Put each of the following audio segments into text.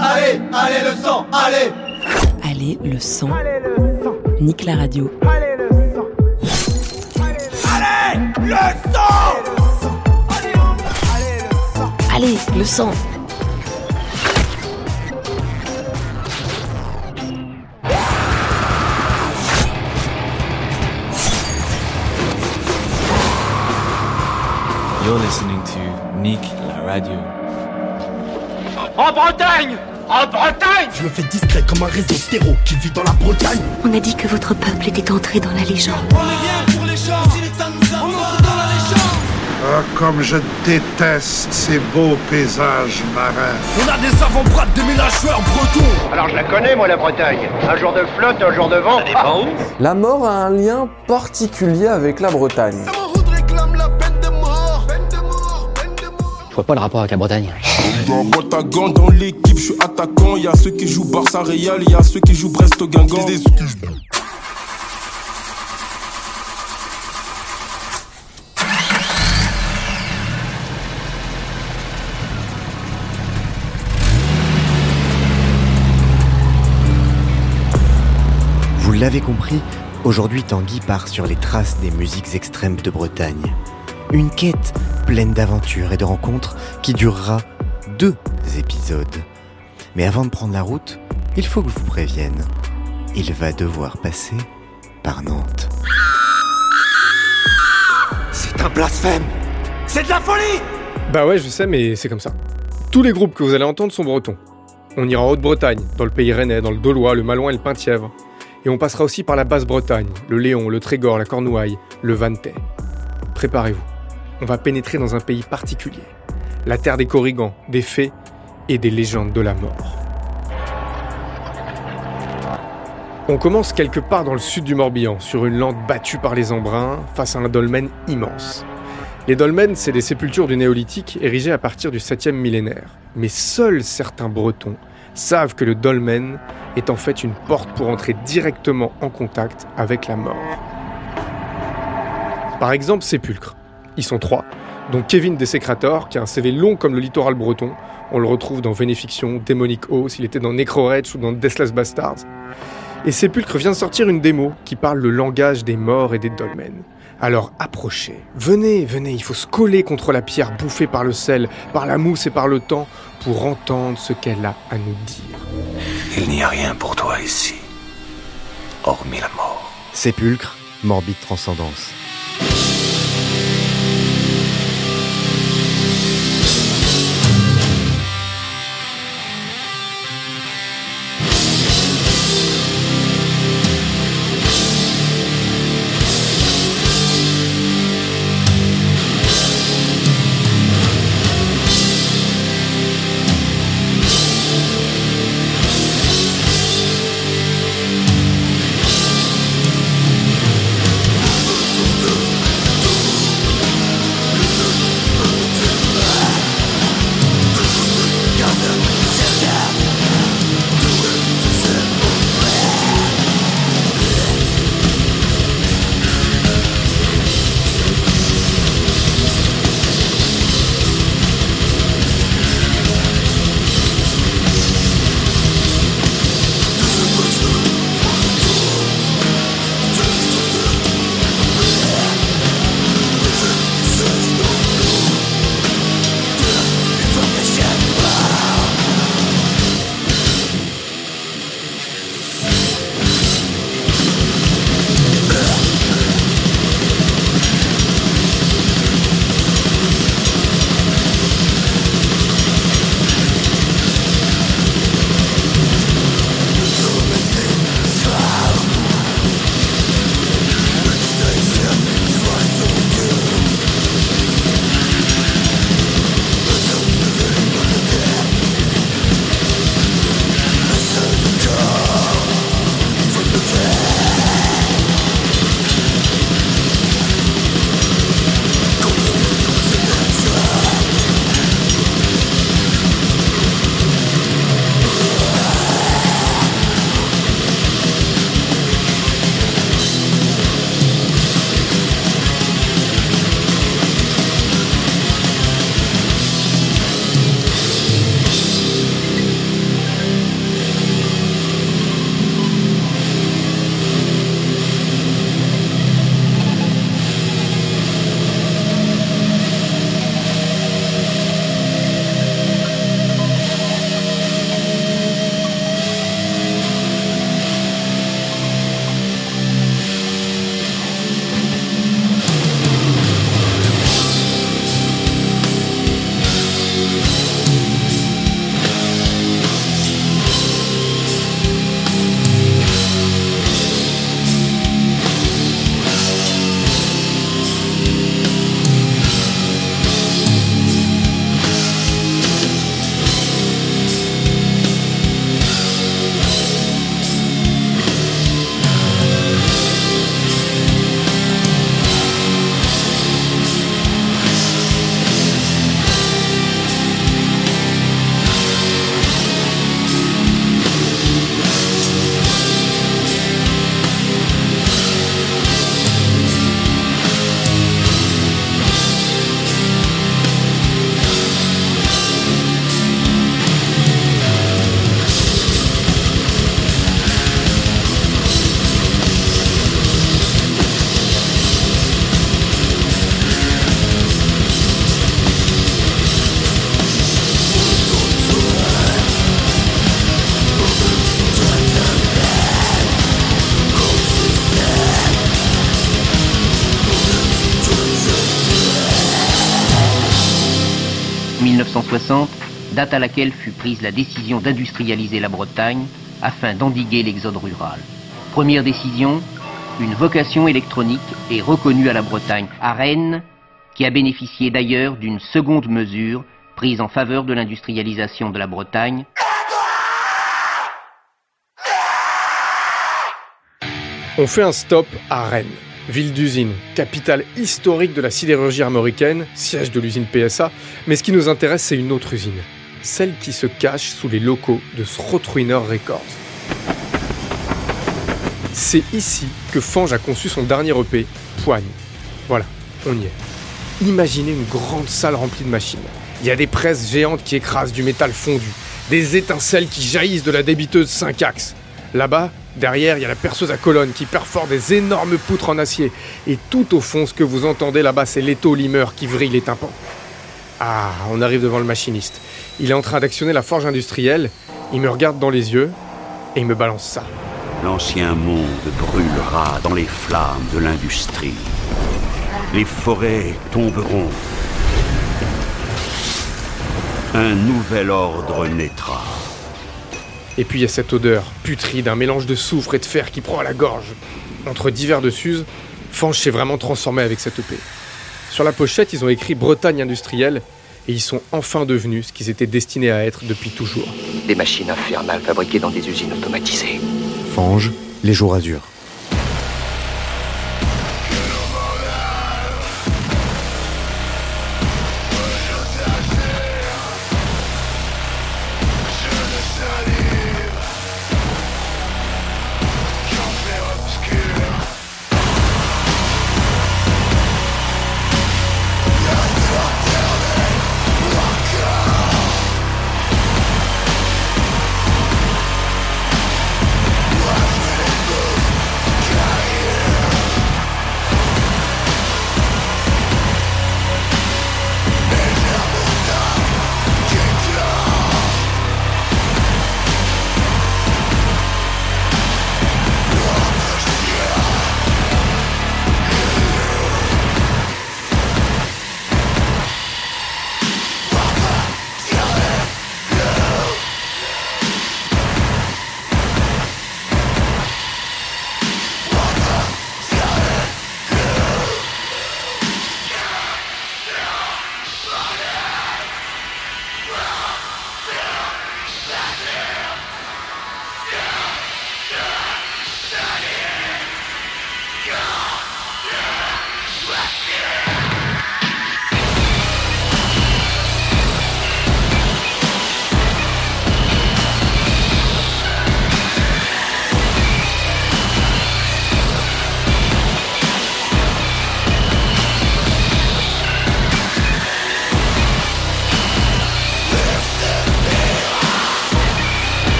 Allez, allez le sang, allez Allez le sang. Nique la radio. Allez le sang Allez le sang Allez le sang. You're listening to Nick la radio. En Bretagne En Bretagne Je me fais discret comme un réseau terreau qui vit dans la Bretagne. On a dit que votre peuple était entré dans la légende. Ah, comme je déteste ces beaux paysages marins. On a des avant-bras de déménageurs bretons. Alors je la connais, moi, la Bretagne. Un jour de flotte, un jour de vent. La mort a un lien particulier avec la Bretagne. Vois pas le rapport avec la Bretagne. Dans Bretagne, dans l'équipe, je suis attaquant. Il y a ceux qui jouent Barça Real, il y a ceux qui jouent Brest Guingamp. Vous l'avez compris, aujourd'hui Tanguy part sur les traces des musiques extrêmes de Bretagne. Une quête pleine d'aventures et de rencontres qui durera deux épisodes. Mais avant de prendre la route, il faut que je vous prévienne. Il va devoir passer par Nantes. C'est un blasphème C'est de la folie Bah ouais, je sais, mais c'est comme ça. Tous les groupes que vous allez entendre sont bretons. On ira en Haute-Bretagne, dans le pays rennais, dans le Dolois, le Malouin et le Penthièvre. Et on passera aussi par la Basse-Bretagne, le Léon, le Trégor, la Cornouaille, le Vantais. Préparez-vous. On va pénétrer dans un pays particulier. La terre des Corrigans, des fées et des légendes de la mort. On commence quelque part dans le sud du Morbihan, sur une lande battue par les embruns, face à un dolmen immense. Les dolmens, c'est des sépultures du néolithique érigées à partir du 7e millénaire. Mais seuls certains Bretons savent que le dolmen est en fait une porte pour entrer directement en contact avec la mort. Par exemple, Sépulcre. Ils sont trois, dont Kevin Desecrator, qui a un CV long comme le littoral breton. On le retrouve dans Vénéfiction, Demonic Oath, il était dans Necroretch ou dans Deathless Bastards. Et Sépulcre vient de sortir une démo qui parle le langage des morts et des dolmens. Alors approchez, venez, venez, il faut se coller contre la pierre bouffée par le sel, par la mousse et par le temps pour entendre ce qu'elle a à nous dire. Il n'y a rien pour toi ici, hormis la mort. Sépulcre, morbide transcendance. 1960, date à laquelle fut prise la décision d'industrialiser la Bretagne afin d'endiguer l'exode rural. Première décision, une vocation électronique est reconnue à la Bretagne, à Rennes, qui a bénéficié d'ailleurs d'une seconde mesure prise en faveur de l'industrialisation de la Bretagne. On fait un stop à Rennes, ville d'usine, capitale historique de la sidérurgie armoricaine, siège de l'usine PSA, mais ce qui nous intéresse c'est une autre usine, celle qui se cache sous les locaux de Srotruiner Records. C'est ici que Fange a conçu son dernier EP, Poigne. Voilà, on y est. Imaginez une grande salle remplie de machines. Il y a des presses géantes qui écrasent du métal fondu, des étincelles qui jaillissent de la débiteuse 5 axes. Là-bas, derrière, il y a la perceuse à colonne qui perfore des énormes poutres en acier. Et tout au fond, ce que vous entendez là-bas, c'est l'étau limeur qui vrille les tympans. Ah, on arrive devant le machiniste. Il est en train d'actionner la forge industrielle. Il me regarde dans les yeux et il me balance ça. L'ancien monde brûlera dans les flammes de l'industrie. Les forêts tomberont. Un nouvel ordre naîtra. Et puis il y a cette odeur putride, un mélange de soufre et de fer qui prend à la gorge. Entre divers de Suze, Fange s'est vraiment transformé avec cette EP. Sur la pochette, ils ont écrit Bretagne industrielle et ils sont enfin devenus ce qu'ils étaient destinés à être depuis toujours. Des machines infernales fabriquées dans des usines automatisées. Fange, les jours azur.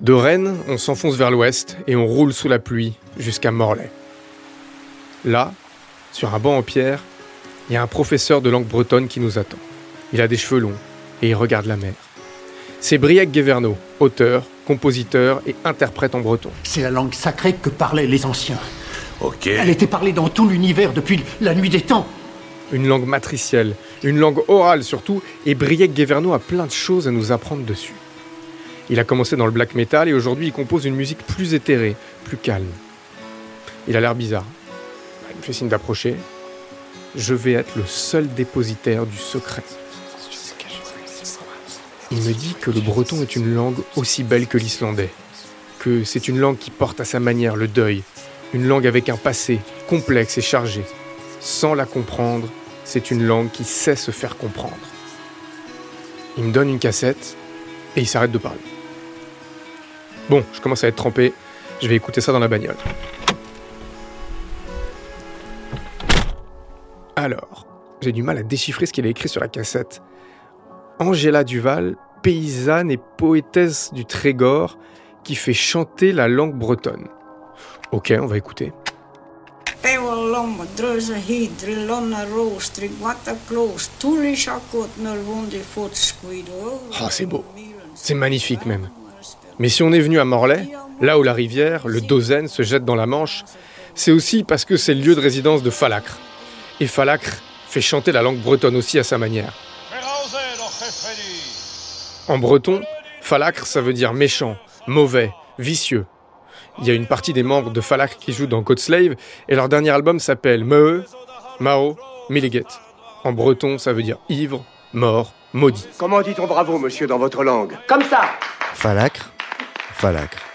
De Rennes, on s'enfonce vers l'ouest et on roule sous la pluie jusqu'à Morlaix. Là, sur un banc en pierre, il y a un professeur de langue bretonne qui nous attend. Il a des cheveux longs et il regarde la mer. C'est Briac Guéverneau, auteur, compositeur et interprète en breton. C'est la langue sacrée que parlaient les anciens. Ok. Elle était parlée dans tout l'univers depuis la nuit des temps. Une langue matricielle, une langue orale surtout, et Briac Guéverneau a plein de choses à nous apprendre dessus. Il a commencé dans le black metal et aujourd'hui il compose une musique plus éthérée, plus calme. Il a l'air bizarre. Il me fait signe d'approcher. Je vais être le seul dépositaire du secret. Il me dit que le breton est une langue aussi belle que l'islandais, que c'est une langue qui porte à sa manière le deuil, une langue avec un passé complexe et chargé. Sans la comprendre, c'est une langue qui sait se faire comprendre. Il me donne une cassette et il s'arrête de parler. Bon, je commence à être trempé, je vais écouter ça dans la bagnole. Alors, j'ai du mal à déchiffrer ce qu'il a écrit sur la cassette. Angela Duval, paysanne et poétesse du Trégor, qui fait chanter la langue bretonne. Ok, on va écouter. Oh, c'est beau. C'est magnifique même. Mais si on est venu à Morlaix, là où la rivière, le Dozen, se jette dans la Manche, c'est aussi parce que c'est le lieu de résidence de Falacre. Et Falacre fait chanter la langue bretonne aussi à sa manière. En breton, Falacre, ça veut dire méchant, mauvais, vicieux. Il y a une partie des membres de Falacre qui jouent dans Slave et leur dernier album s'appelle Meu, Mao, Milliget. En breton, ça veut dire ivre, mort, maudit. Comment dit-on bravo, monsieur, dans votre langue? Comme ça Falacre, Falacre.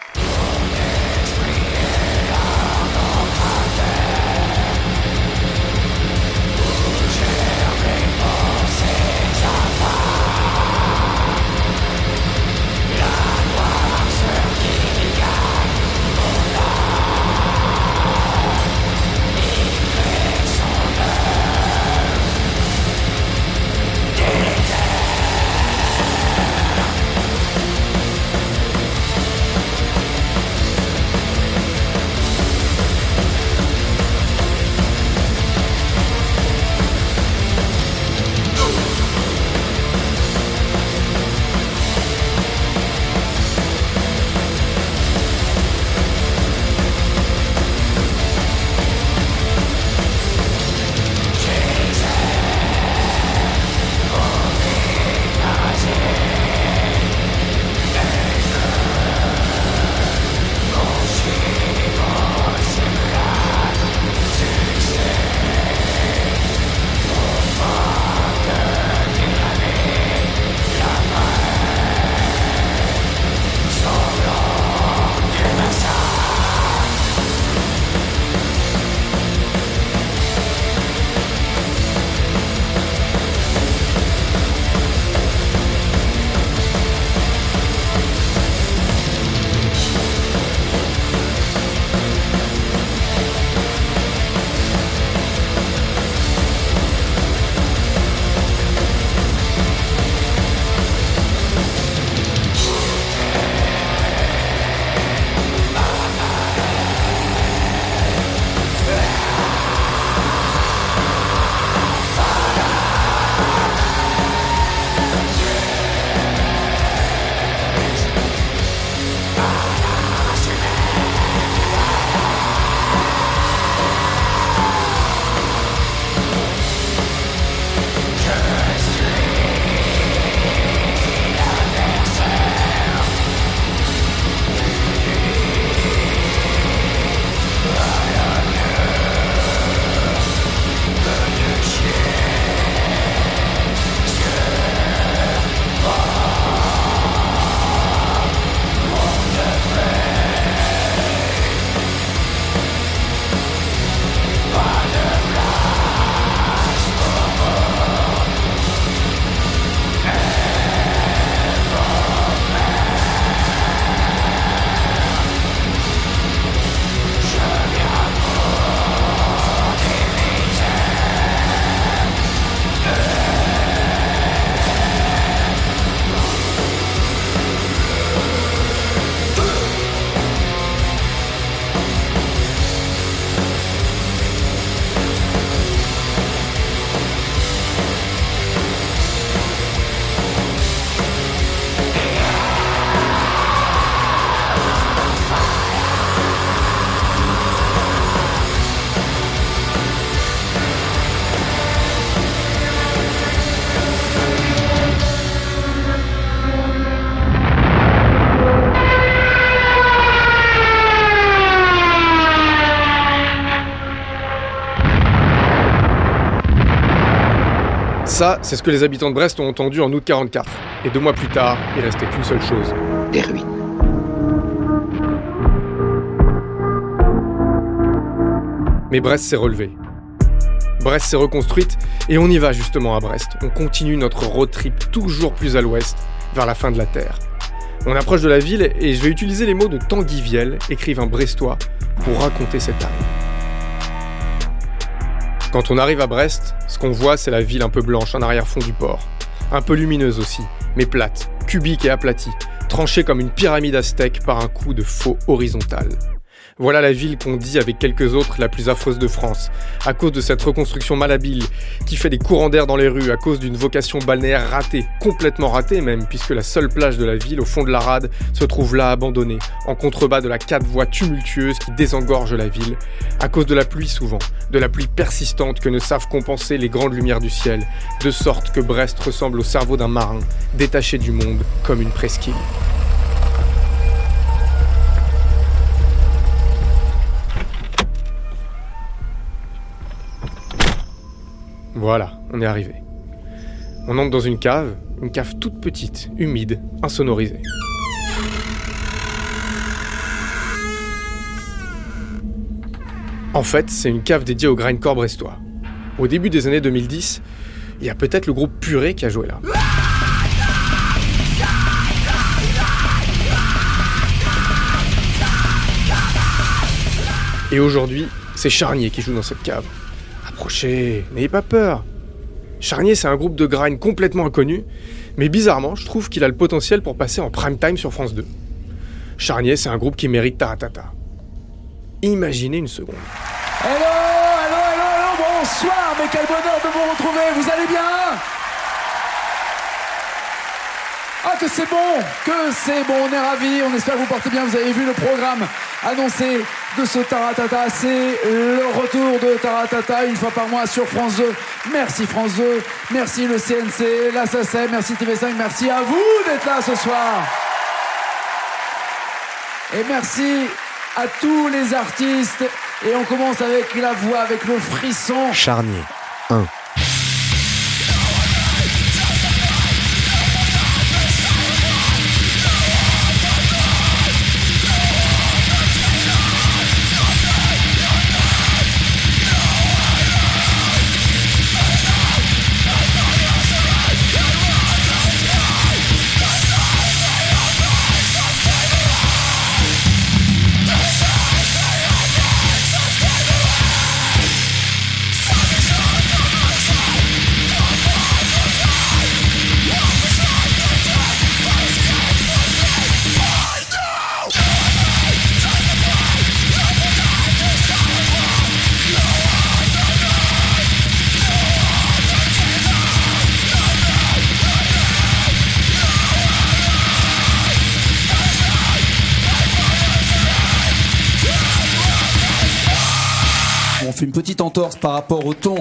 Ça, c'est ce que les habitants de Brest ont entendu en août 44. Et deux mois plus tard, il restait qu'une seule chose. Des ruines. Mais Brest s'est relevée. Brest s'est reconstruite et on y va justement à Brest. On continue notre road trip toujours plus à l'ouest, vers la fin de la Terre. On approche de la ville et je vais utiliser les mots de Tanguy Viel, écrivain brestois, pour raconter cette arrivée. Quand on arrive à Brest, ce qu'on voit, c'est la ville un peu blanche en arrière-fond du port. Un peu lumineuse aussi, mais plate, cubique et aplatie, tranchée comme une pyramide aztèque par un coup de faux horizontal. Voilà la ville qu'on dit avec quelques autres la plus affreuse de France, à cause de cette reconstruction malhabile qui fait des courants d'air dans les rues, à cause d'une vocation balnéaire ratée, complètement ratée même, puisque la seule plage de la ville au fond de la rade se trouve là abandonnée, en contrebas de la quatre voies tumultueuse qui désengorge la ville, à cause de la pluie souvent, de la pluie persistante que ne savent compenser les grandes lumières du ciel, de sorte que Brest ressemble au cerveau d'un marin, détaché du monde comme une presqu'île. Voilà, on est arrivé. On entre dans une cave, une cave toute petite, humide, insonorisée. En fait, c'est une cave dédiée au grindcore brestois. Au début des années 2010, il y a peut-être le groupe Purée qui a joué là. Et aujourd'hui, c'est Charnier qui joue dans cette cave. Approchez, n'ayez pas peur. Charnier, c'est un groupe de grind complètement inconnu, mais bizarrement, je trouve qu'il a le potentiel pour passer en prime time sur France 2. Charnier, c'est un groupe qui mérite Taratata. Imaginez une seconde. Hello, hello, hello, hello, bonsoir, mais quel bonheur de vous retrouver, vous allez bien? Ah, que c'est bon, que c'est bon, on est ravis, on espère que vous portez bien, vous avez vu le programme annoncé de ce Taratata, c'est le retour de Taratata une fois par mois sur France 2. Merci France 2, merci le CNC, la SACEM, merci TV5, merci à vous d'être là ce soir. Et merci à tous les artistes. Et on commence avec la voix, avec le frisson. Charnier 1. Entorse par rapport au ton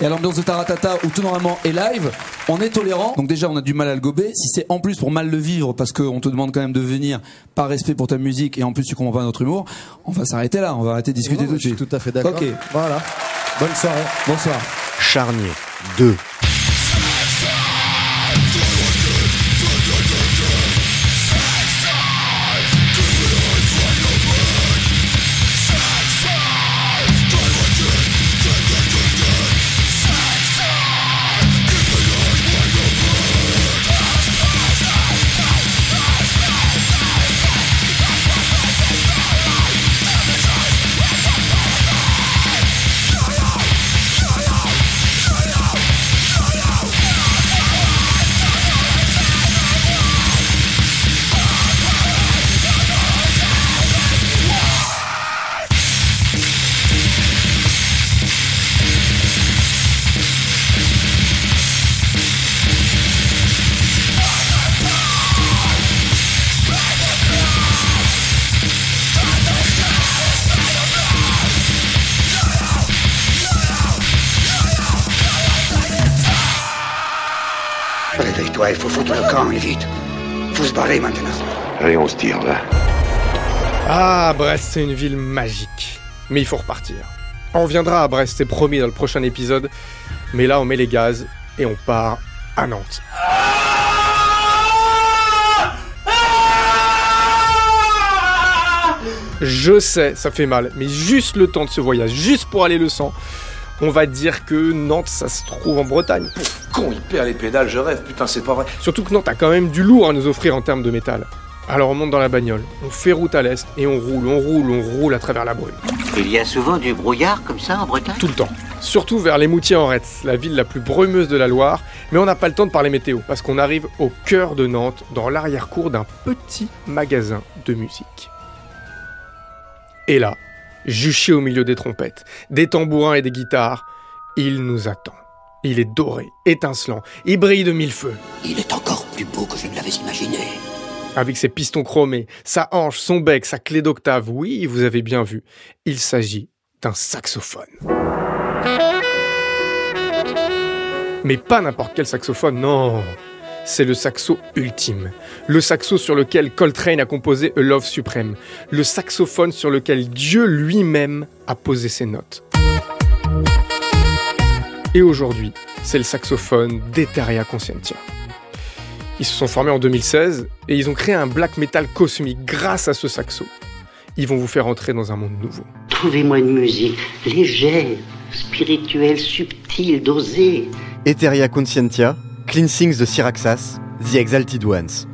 et à l'ambiance de Taratata où tout normalement est live, on est tolérant. Donc déjà, on a du mal à le gober. Si c'est en plus pour mal le vivre parce qu'on te demande quand même de venir par respect pour ta musique et en plus tu comprends pas notre humour, on va s'arrêter là. On va arrêter de discuter Non, tout de je suis suite. tout à fait d'accord. Ok. Voilà. Bonne soirée. Bonsoir. Charnier 2. Le camp, et vite. Faut se barrer maintenant. Allez, on se tire là. Ah, Brest, c'est une ville magique. Mais il faut repartir. On reviendra à Brest, c'est promis dans le prochain épisode. Mais là, on met les gaz et on part à Nantes. Je sais, ça fait mal, mais juste le temps de ce voyage, juste pour aller le sang, on va dire que Nantes, ça se trouve en Bretagne. con, il perd les pédales, je rêve, putain, c'est pas vrai. Surtout que Nantes a quand même du lourd à nous offrir en termes de métal. Alors on monte dans la bagnole, on fait route à l'est et on roule, on roule, on roule à travers la brume. Il y a souvent du brouillard comme ça en Bretagne? Tout le temps. Surtout vers les Moutiers en Retz, la ville la plus brumeuse de la Loire. Mais on n'a pas le temps de parler météo parce qu'on arrive au cœur de Nantes, dans l'arrière-cour d'un petit magasin de musique. Et là, juché au milieu des trompettes, des tambourins et des guitares, il nous attend. Il est doré, étincelant, il brille de mille feux. Il est encore plus beau que je ne l'avais imaginé. Avec ses pistons chromés, sa hanche, son bec, sa clé d'octave, oui, vous avez bien vu, il s'agit d'un saxophone. Mais pas n'importe quel saxophone, non. C'est le saxo ultime. Le saxo sur lequel Coltrane a composé A Love Supreme. Le saxophone sur lequel Dieu lui-même a posé ses notes. Et aujourd'hui, c'est le saxophone d'Eteria Conscientia. Ils se sont formés en 2016 et ils ont créé un black metal cosmique grâce à ce saxo. Ils vont vous faire entrer dans un monde nouveau. Trouvez-moi une musique légère, spirituelle, subtile, dosée. Eteria Conscientia, Cleansings de Syraxas, The Exalted Ones.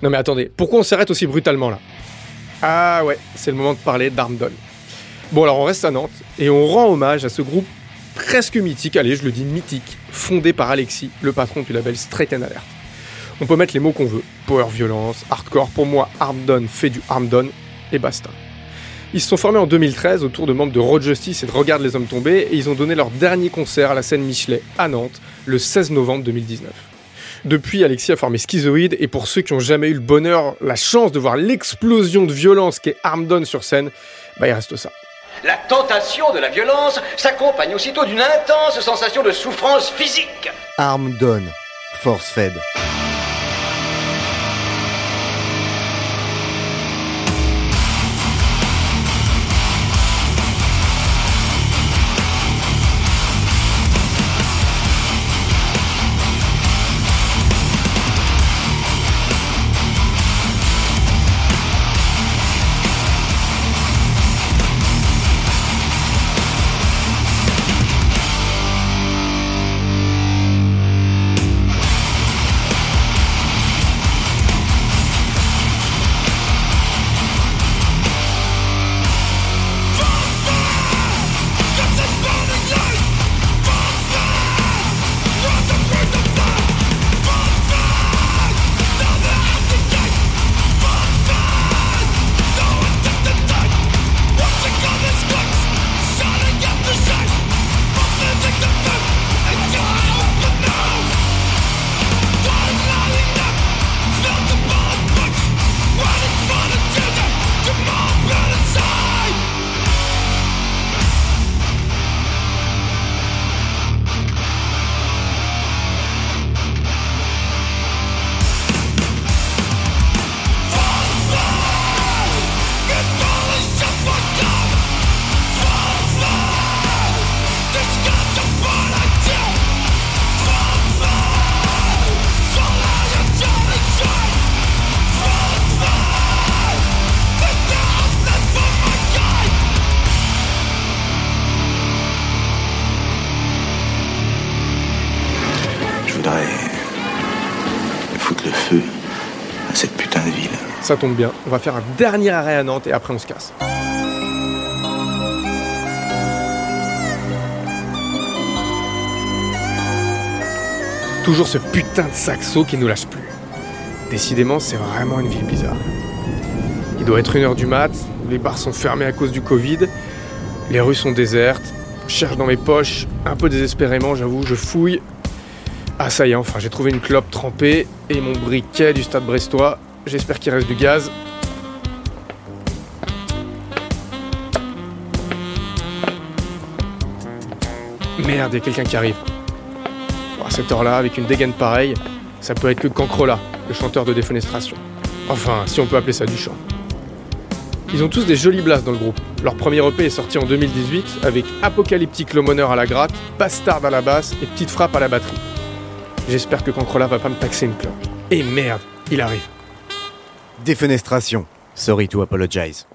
Non mais attendez, pourquoi on s'arrête aussi brutalement là? Ah ouais, c'est le moment de parler d'Armdon. Bon alors on reste à Nantes et on rend hommage à ce groupe presque mythique, allez je le dis mythique, fondé par Alexis, le patron du label Straight and Alert. On peut mettre les mots qu'on veut, power violence, hardcore, pour moi Armdon fait du Armdon et basta. Ils se sont formés en 2013 autour de membres de Road Justice et de Regarde les hommes tombés et ils ont donné leur dernier concert à la scène Michelet à Nantes le 16 novembre 2019. Depuis, Alexis a formé Schizoïde, et pour ceux qui n'ont jamais eu le bonheur, la chance de voir l'explosion de violence qu'est Armdon sur scène, bah il reste ça. La tentation de la violence s'accompagne aussitôt d'une intense sensation de souffrance physique. Armdon, force fed. Tombe bien, on va faire un dernier arrêt à Nantes et après on se casse. Toujours ce putain de saxo qui nous lâche plus. Décidément, c'est vraiment une ville bizarre. Il doit être une heure du mat, les bars sont fermés à cause du Covid, les rues sont désertes, je cherche dans mes poches, un peu désespérément, j'avoue, je fouille. Ah ça y est, enfin, j'ai trouvé une clope trempée et mon briquet du stade brestois. J'espère qu'il reste du gaz. Merde, il y a quelqu'un qui arrive. à cette heure-là, avec une dégaine pareille, ça peut être que Cancrola, le chanteur de défenestration. Enfin, si on peut appeler ça du chant. Ils ont tous des jolis blasts dans le groupe. Leur premier EP est sorti en 2018 avec Apocalyptique l'Homoneur à la gratte, Bastard à la basse et Petite Frappe à la batterie. J'espère que Cancrola va pas me taxer une clope. Et merde, il arrive. Défenestration. Sorry to apologize.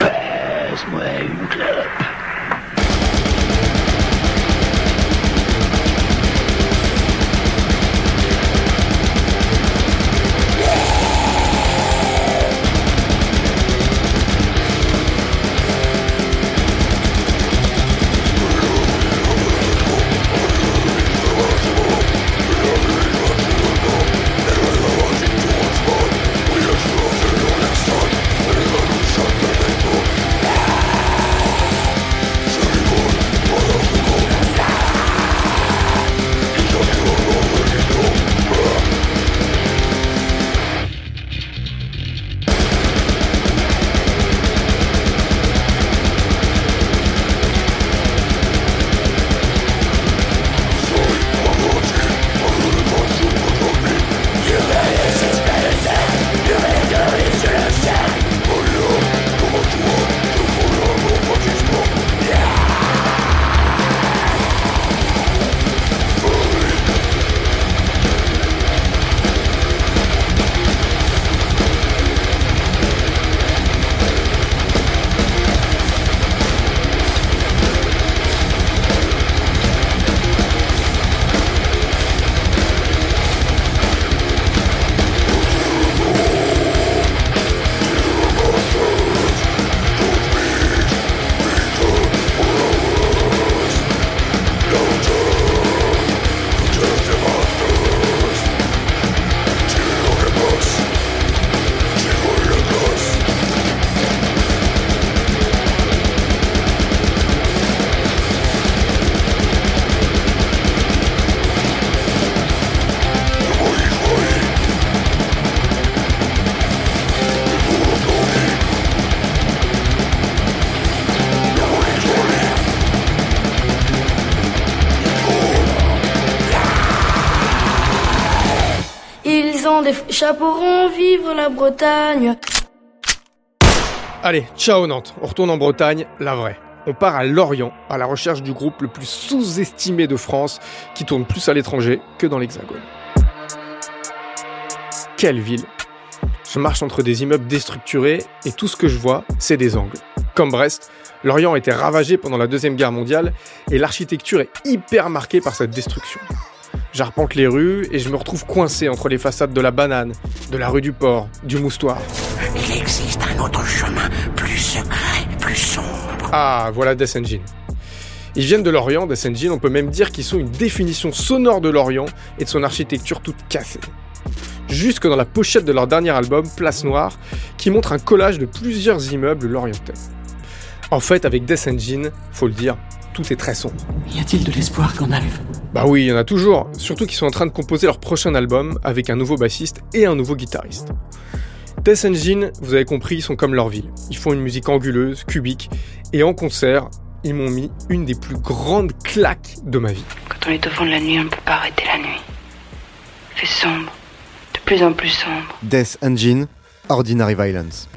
Allez, ciao Nantes, on retourne en Bretagne, la vraie. On part à Lorient, à la recherche du groupe le plus sous-estimé de France, qui tourne plus à l'étranger que dans l'Hexagone. Quelle ville? Je marche entre des immeubles déstructurés et tout ce que je vois, c'est des angles. Comme Brest, Lorient a été ravagé pendant la Deuxième Guerre mondiale et l'architecture est hyper marquée par cette destruction. J'arpente les rues et je me retrouve coincé entre les façades de la Banane, de la rue du Port, du Moustoir. Il existe un autre chemin, plus secret, plus sombre. Ah, voilà Death Engine. Ils viennent de Lorient, Death Engine, on peut même dire qu'ils sont une définition sonore de Lorient et de son architecture toute cassée. Jusque dans la pochette de leur dernier album, Place Noire, qui montre un collage de plusieurs immeubles lorientais. En fait, avec Death Engine, faut le dire, tout est très sombre. Y a-t-il de l'espoir qu'on arrive Bah oui, il y en a toujours. Surtout qu'ils sont en train de composer leur prochain album avec un nouveau bassiste et un nouveau guitariste. Death Engine, vous avez compris, ils sont comme leur ville. Ils font une musique anguleuse, cubique, et en concert, ils m'ont mis une des plus grandes claques de ma vie. Quand on est au fond de la nuit, on ne peut pas arrêter la nuit. Il fait sombre, de plus en plus sombre. Death Engine, Ordinary Violence.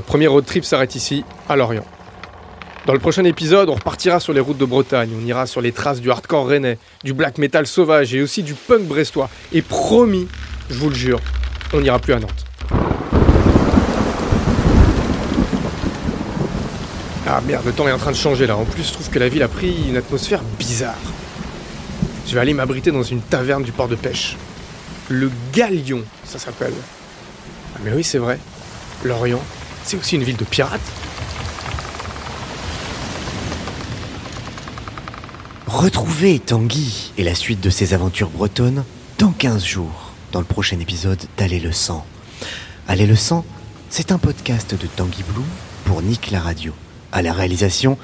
Notre premier road trip s'arrête ici, à Lorient. Dans le prochain épisode, on repartira sur les routes de Bretagne, on ira sur les traces du hardcore rennais, du black metal sauvage et aussi du punk brestois. Et promis, je vous le jure, on n'ira plus à Nantes. Ah merde, le temps est en train de changer là. En plus, je trouve que la ville a pris une atmosphère bizarre. Je vais aller m'abriter dans une taverne du port de pêche. Le Galion, ça s'appelle. Ah mais oui, c'est vrai. Lorient, c'est aussi une ville de pirates. Retrouvez Tanguy et la suite de ses aventures bretonnes dans 15 jours, dans le prochain épisode d'Aller le sang. Aller le sang, c'est un podcast de Tanguy Blue pour Nick la radio. À la réalisation,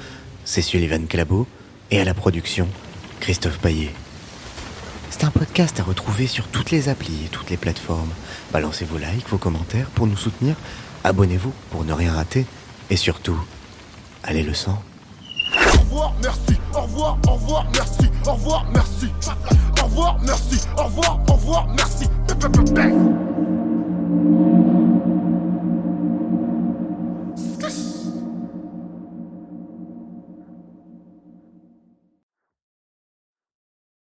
c'est Sullivan Clabot et à la production, Christophe Paillet. C'est un podcast à retrouver sur toutes les applis et toutes les plateformes. Balancez vos likes, vos commentaires pour nous soutenir abonnez-vous pour ne rien rater et surtout, allez le sang. Au revoir, merci, au revoir, au revoir, merci, au revoir, merci. Au revoir, merci, au revoir, au revoir, merci.